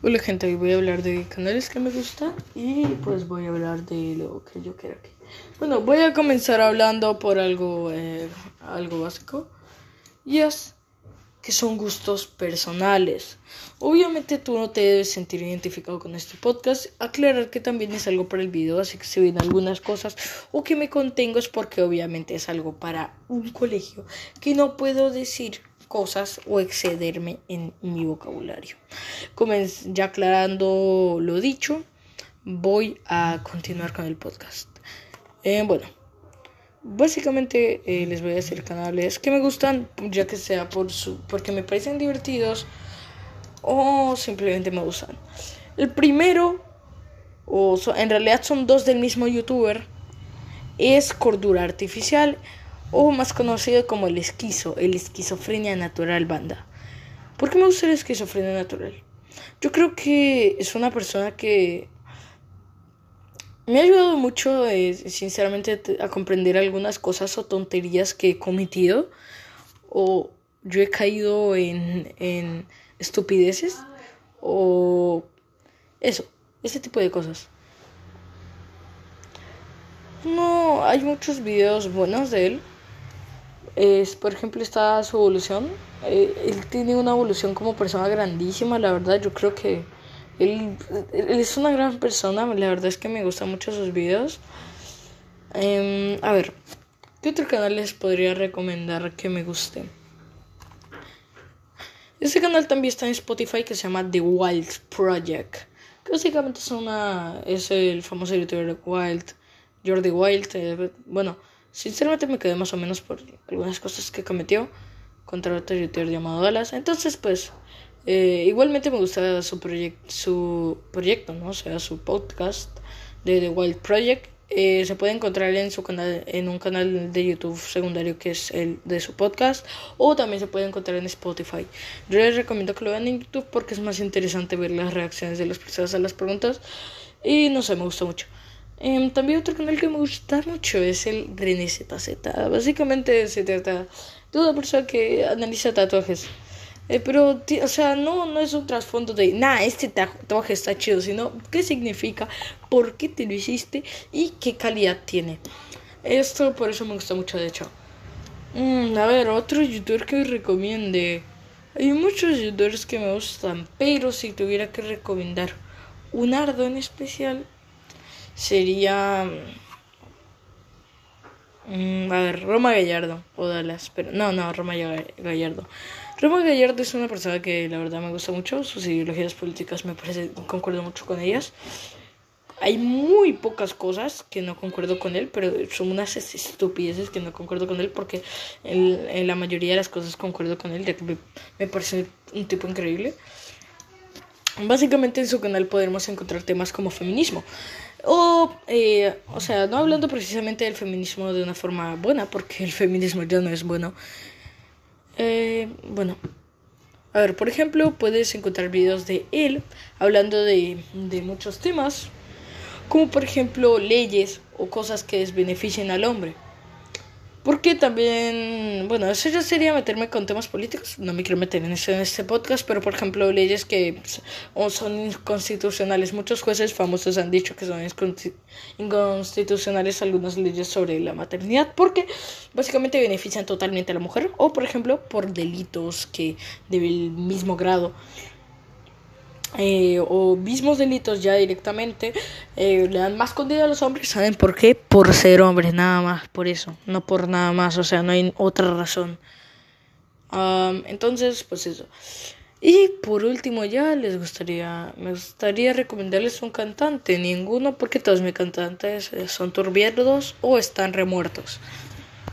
Hola gente, hoy voy a hablar de canales que me gustan y pues voy a hablar de lo que yo quiero aquí. Bueno, voy a comenzar hablando por algo, eh, algo básico y es que son gustos personales. Obviamente tú no te debes sentir identificado con este podcast. Aclarar que también es algo para el video, así que si ven algunas cosas o que me contengo es porque obviamente es algo para un colegio que no puedo decir cosas o excederme en mi vocabulario. ya aclarando lo dicho, voy a continuar con el podcast. Eh, bueno, básicamente eh, les voy a decir canales que me gustan, ya que sea por su, porque me parecen divertidos o simplemente me gustan. El primero, o en realidad son dos del mismo youtuber, es Cordura Artificial o más conocido como el esquizo, el esquizofrenia natural banda. ¿Por qué me gusta la esquizofrenia natural? Yo creo que es una persona que me ha ayudado mucho, eh, sinceramente, a comprender algunas cosas o tonterías que he cometido. O yo he caído en, en estupideces. O eso, ese tipo de cosas. No, hay muchos videos buenos de él es, por ejemplo, está su evolución. Eh, él tiene una evolución como persona grandísima, la verdad. Yo creo que él, es una gran persona. La verdad es que me gustan mucho sus videos. Em, a ver, ¿qué otro canal les podría recomendar que me guste? Este canal también está en Spotify que se llama The Wild Project. Básicamente es una. es el famoso youtuber Wild. Jordi Wild. Eh, bueno Sinceramente me quedé más o menos por algunas cosas que cometió contra otro youtuber llamado Dallas. Entonces, pues, eh, igualmente me gusta su, su proyecto, ¿no? O sea, su podcast de The Wild Project. Eh, se puede encontrar en su canal, en un canal de YouTube secundario que es el de su podcast, o también se puede encontrar en Spotify. Yo les recomiendo que lo vean en YouTube porque es más interesante ver las reacciones de las personas a las preguntas. Y no sé, me gusta mucho. Em, también otro canal que me gusta mucho es el René ZZ. Básicamente se trata de una persona que analiza tatuajes. Eh, pero, o sea, no, no es un trasfondo de, nada, este tatuaje está chido, sino qué significa, por qué te lo hiciste y qué calidad tiene. Esto por eso me gusta mucho, de hecho. Mm, a ver, otro youtuber que recomiende. Hay muchos youtubers que me gustan, pero si tuviera que recomendar un ardo en especial, sería. Mm, a ver, Roma Gallardo o Dallas, pero no, no, Roma Gallardo. Roma Gallardo es una persona que la verdad me gusta mucho, sus ideologías políticas me parece, concuerdo mucho con ellas. Hay muy pocas cosas que no concuerdo con él, pero son unas estupideces que no concuerdo con él porque en, la mayoría de las cosas concuerdo con él, ya que me parece un tipo increíble. Básicamente en su canal podremos encontrar temas como feminismo. O, eh, o sea, no hablando precisamente del feminismo de una forma buena, porque el feminismo ya no es bueno. Eh, bueno, a ver, por ejemplo, puedes encontrar videos de él hablando de, de muchos temas, como por ejemplo leyes o cosas que desbeneficien al hombre. Porque también, bueno, eso ya sería meterme con temas políticos. No me quiero meter en, en este podcast, pero por ejemplo, leyes que son inconstitucionales. Muchos jueces famosos han dicho que son inconstitucionales algunas leyes sobre la maternidad porque básicamente benefician totalmente a la mujer o, por ejemplo, por delitos que del mismo grado eh, o mismos delitos ya directamente eh, le dan más condena a los hombres. ¿Saben por qué? Por ser hombres, nada más, por eso, no por nada más, o sea, no hay otra razón. entonces, pues eso. Y por último ya les gustaría, me gustaría recomendarles un cantante, ninguno porque todos mis cantantes son turbierdos o están remuertos.